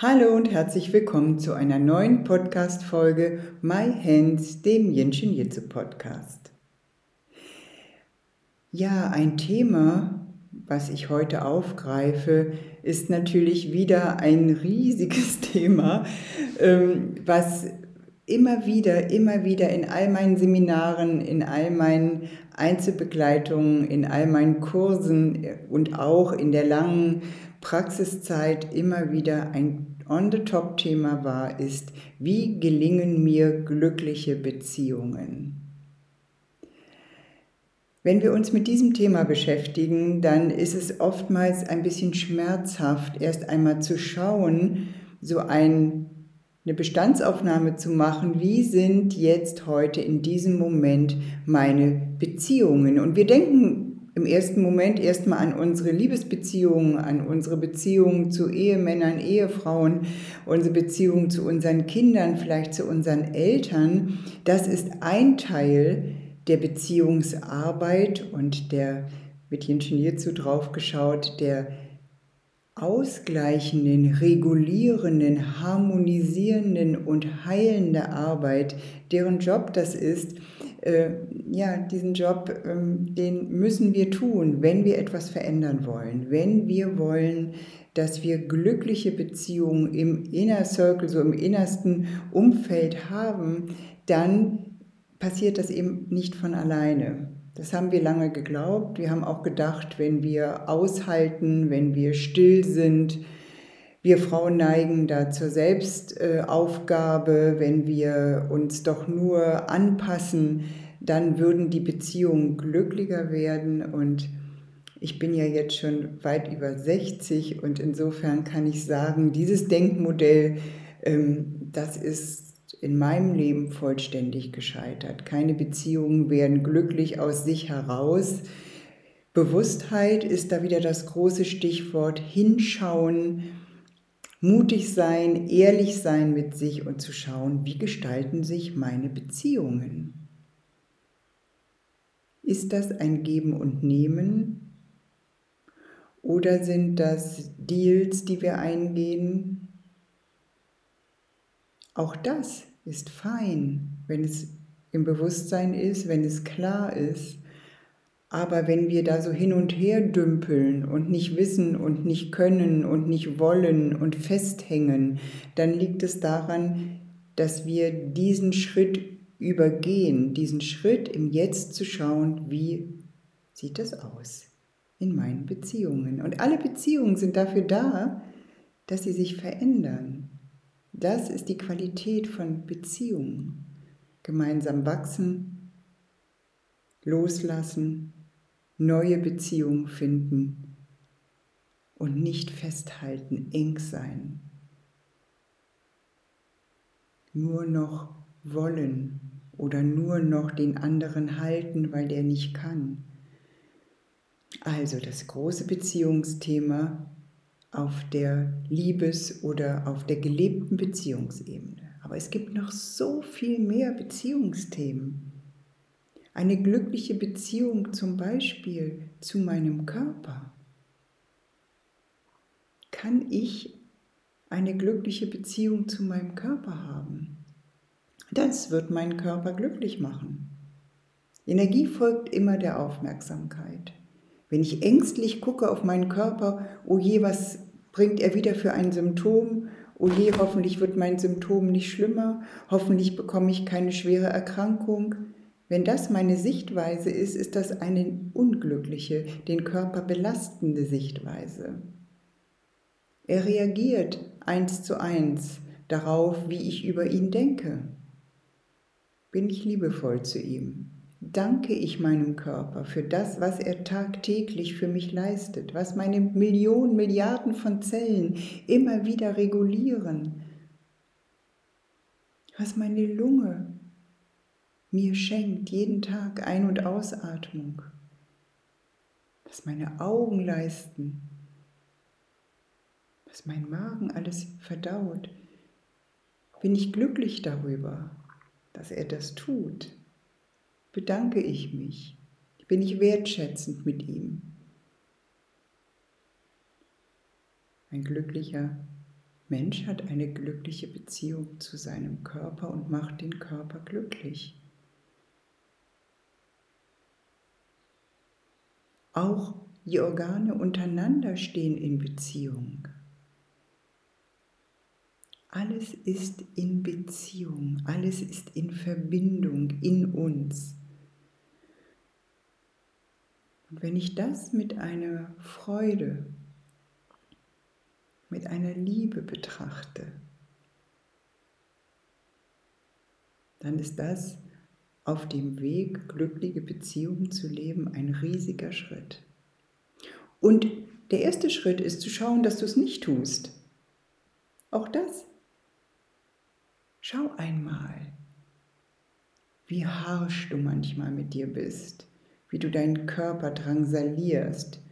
Hallo und herzlich willkommen zu einer neuen Podcast-Folge My Hands, dem Jinshin Jitsu Podcast. Ja, ein Thema, was ich heute aufgreife, ist natürlich wieder ein riesiges Thema, ähm, was immer wieder, immer wieder in all meinen Seminaren, in all meinen Einzelbegleitungen, in all meinen Kursen und auch in der langen Praxiszeit immer wieder ein On-the-Top-Thema war, ist, wie gelingen mir glückliche Beziehungen? Wenn wir uns mit diesem Thema beschäftigen, dann ist es oftmals ein bisschen schmerzhaft, erst einmal zu schauen, so ein, eine Bestandsaufnahme zu machen, wie sind jetzt heute in diesem Moment meine Beziehungen. Und wir denken im ersten Moment erstmal an unsere Liebesbeziehungen, an unsere Beziehungen zu Ehemännern, Ehefrauen, unsere Beziehungen zu unseren Kindern, vielleicht zu unseren Eltern. Das ist ein Teil der Beziehungsarbeit und der, mit Jenschen hierzu drauf geschaut, der ausgleichenden, regulierenden, harmonisierenden und heilenden Arbeit, deren Job das ist, äh, ja, diesen Job, ähm, den müssen wir tun, wenn wir etwas verändern wollen, wenn wir wollen, dass wir glückliche Beziehungen im Inner Circle, so im innersten Umfeld haben, dann passiert das eben nicht von alleine. Das haben wir lange geglaubt. Wir haben auch gedacht, wenn wir aushalten, wenn wir still sind, wir Frauen neigen da zur Selbstaufgabe, wenn wir uns doch nur anpassen, dann würden die Beziehungen glücklicher werden und ich bin ja jetzt schon weit über 60 und insofern kann ich sagen, dieses Denkmodell, ähm, das ist in meinem Leben vollständig gescheitert. Keine Beziehungen werden glücklich aus sich heraus. Bewusstheit ist da wieder das große Stichwort. Hinschauen, mutig sein, ehrlich sein mit sich und zu schauen, wie gestalten sich meine Beziehungen. Ist das ein Geben und Nehmen? Oder sind das Deals, die wir eingehen? Auch das ist fein, wenn es im Bewusstsein ist, wenn es klar ist. Aber wenn wir da so hin und her dümpeln und nicht wissen und nicht können und nicht wollen und festhängen, dann liegt es daran, dass wir diesen Schritt übergehen, diesen Schritt im Jetzt zu schauen, wie sieht es aus in meinen Beziehungen. Und alle Beziehungen sind dafür da, dass sie sich verändern. Das ist die Qualität von Beziehungen. Gemeinsam wachsen, loslassen, neue Beziehungen finden und nicht festhalten, eng sein. Nur noch wollen oder nur noch den anderen halten, weil der nicht kann. Also das große Beziehungsthema auf der Liebes- oder auf der gelebten Beziehungsebene. Aber es gibt noch so viel mehr Beziehungsthemen. Eine glückliche Beziehung zum Beispiel zu meinem Körper. Kann ich eine glückliche Beziehung zu meinem Körper haben? Das wird meinen Körper glücklich machen. Energie folgt immer der Aufmerksamkeit. Wenn ich ängstlich gucke auf meinen Körper, oh je, was bringt er wieder für ein Symptom? Oh je, hoffentlich wird mein Symptom nicht schlimmer, hoffentlich bekomme ich keine schwere Erkrankung. Wenn das meine Sichtweise ist, ist das eine unglückliche, den Körper belastende Sichtweise. Er reagiert eins zu eins darauf, wie ich über ihn denke. Bin ich liebevoll zu ihm? danke ich meinem Körper für das, was er tagtäglich für mich leistet, was meine Millionen, Milliarden von Zellen immer wieder regulieren. was meine Lunge mir schenkt, jeden Tag Ein- und Ausatmung, was meine Augen leisten, was mein Magen alles verdaut, bin ich glücklich darüber, dass er das tut. Bedanke ich mich, bin ich wertschätzend mit ihm. Ein glücklicher Mensch hat eine glückliche Beziehung zu seinem Körper und macht den Körper glücklich. Auch die Organe untereinander stehen in Beziehung. Alles ist in Beziehung, alles ist in Verbindung in uns. Und wenn ich das mit einer Freude, mit einer Liebe betrachte, dann ist das auf dem Weg, glückliche Beziehungen zu leben, ein riesiger Schritt. Und der erste Schritt ist zu schauen, dass du es nicht tust. Auch das Schau einmal, wie harsch du manchmal mit dir bist, wie du deinen Körper drangsalierst.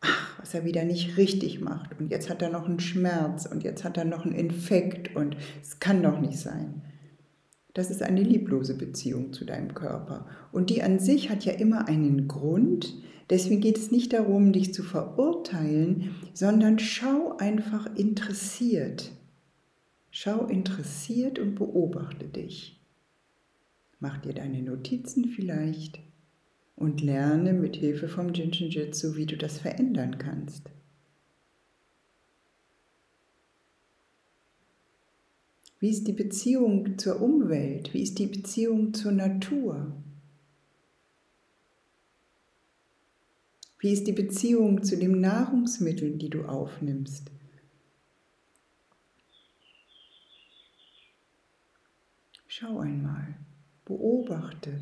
Ach, was er wieder nicht richtig macht und jetzt hat er noch einen Schmerz und jetzt hat er noch einen Infekt und es kann doch nicht sein. Das ist eine lieblose Beziehung zu deinem Körper. Und die an sich hat ja immer einen Grund. Deswegen geht es nicht darum, dich zu verurteilen, sondern schau einfach interessiert Schau interessiert und beobachte dich. Mach dir deine Notizen vielleicht und lerne mit Hilfe vom Jinshin Jitsu, wie du das verändern kannst. Wie ist die Beziehung zur Umwelt? Wie ist die Beziehung zur Natur? Wie ist die Beziehung zu den Nahrungsmitteln, die du aufnimmst? Schau einmal, beobachte,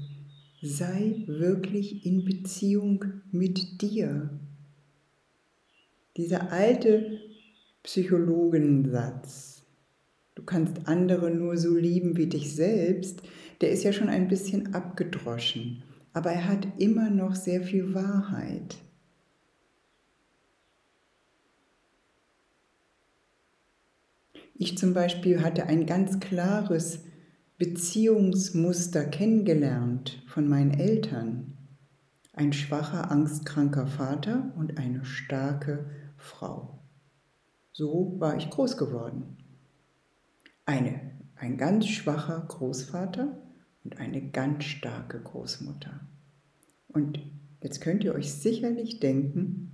sei wirklich in Beziehung mit dir. Dieser alte Psychologensatz, du kannst andere nur so lieben wie dich selbst, der ist ja schon ein bisschen abgedroschen, aber er hat immer noch sehr viel Wahrheit. Ich zum Beispiel hatte ein ganz klares Beziehungsmuster kennengelernt von meinen Eltern. Ein schwacher, angstkranker Vater und eine starke Frau. So war ich groß geworden. Eine, ein ganz schwacher Großvater und eine ganz starke Großmutter. Und jetzt könnt ihr euch sicherlich denken,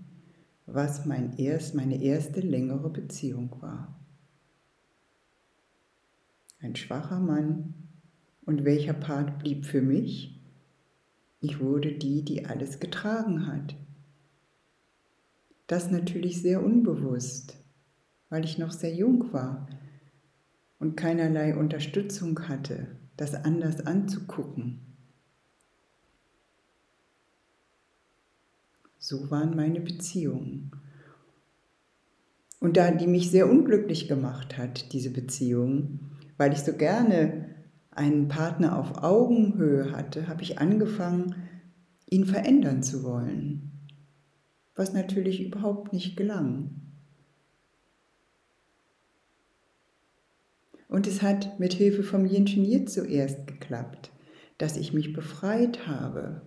was mein erst, meine erste längere Beziehung war ein schwacher Mann. Und welcher Part blieb für mich? Ich wurde die, die alles getragen hat. Das natürlich sehr unbewusst, weil ich noch sehr jung war und keinerlei Unterstützung hatte, das anders anzugucken. So waren meine Beziehungen. Und da die mich sehr unglücklich gemacht hat, diese Beziehung, weil ich so gerne einen Partner auf Augenhöhe hatte, habe ich angefangen, ihn verändern zu wollen, was natürlich überhaupt nicht gelang. Und es hat mit Hilfe vom Yin Yi zuerst geklappt, dass ich mich befreit habe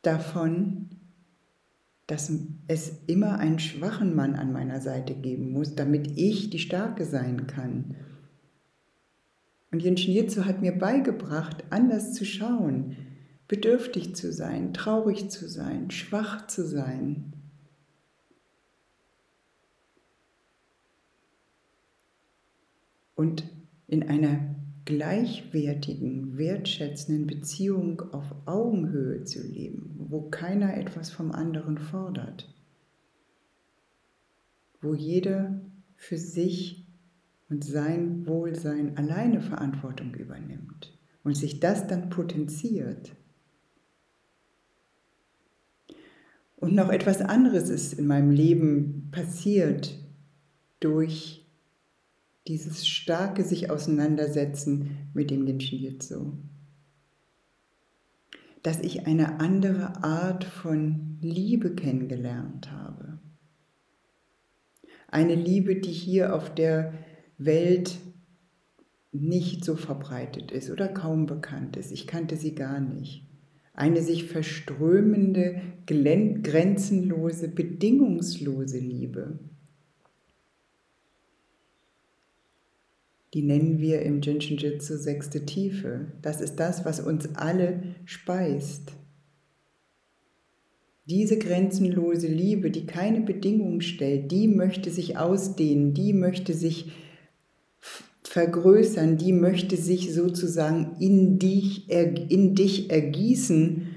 davon, dass es immer einen schwachen Mann an meiner Seite geben muss, damit ich die Starke sein kann. Und Yin Jitsu hat mir beigebracht, anders zu schauen, bedürftig zu sein, traurig zu sein, schwach zu sein. Und in einer gleichwertigen, wertschätzenden Beziehung auf Augenhöhe zu leben, wo keiner etwas vom anderen fordert, wo jeder für sich und sein Wohlsein alleine Verantwortung übernimmt und sich das dann potenziert. Und noch etwas anderes ist in meinem Leben passiert durch dieses starke sich auseinandersetzen mit dem Genshin Jitsu. Dass ich eine andere Art von Liebe kennengelernt habe. Eine Liebe, die hier auf der Welt nicht so verbreitet ist oder kaum bekannt ist. Ich kannte sie gar nicht. Eine sich verströmende, grenzenlose, bedingungslose Liebe. Die nennen wir im Jinshin Jitsu sechste Tiefe. Das ist das, was uns alle speist. Diese grenzenlose Liebe, die keine Bedingungen stellt, die möchte sich ausdehnen, die möchte sich vergrößern, die möchte sich sozusagen in dich, in dich ergießen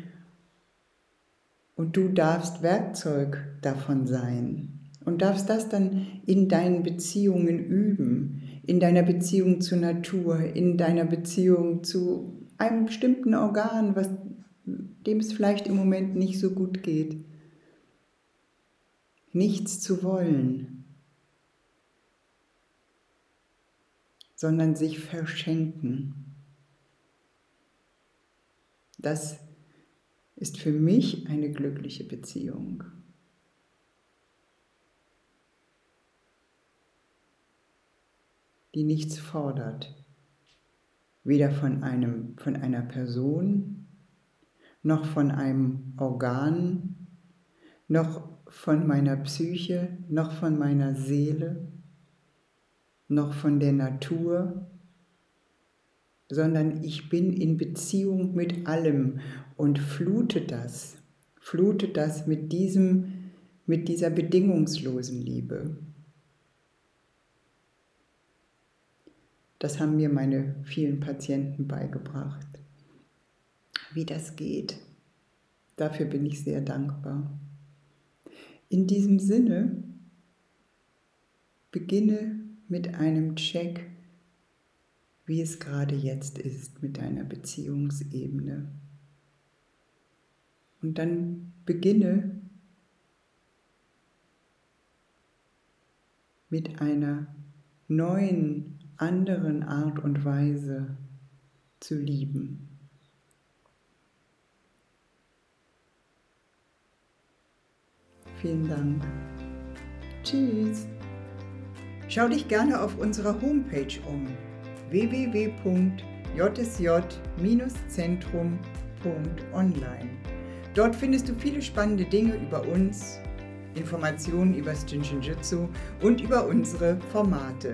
und du darfst Werkzeug davon sein und darfst das dann in deinen Beziehungen üben, in deiner Beziehung zur Natur, in deiner Beziehung zu einem bestimmten Organ, was, dem es vielleicht im Moment nicht so gut geht. Nichts zu wollen, sondern sich verschenken. Das ist für mich eine glückliche Beziehung. Die nichts fordert, weder von, einem, von einer Person, noch von einem Organ, noch von meiner Psyche, noch von meiner Seele, noch von der Natur, sondern ich bin in Beziehung mit allem und flute das, flute das mit diesem mit dieser bedingungslosen Liebe. Das haben mir meine vielen Patienten beigebracht. Wie das geht, dafür bin ich sehr dankbar. In diesem Sinne beginne mit einem Check, wie es gerade jetzt ist mit deiner Beziehungsebene. Und dann beginne mit einer neuen anderen Art und Weise zu lieben. Vielen Dank. Tschüss. Schau dich gerne auf unserer Homepage um www.jsj-zentrum.online. Dort findest du viele spannende Dinge über uns, Informationen über das Jinshinjutsu und über unsere Formate.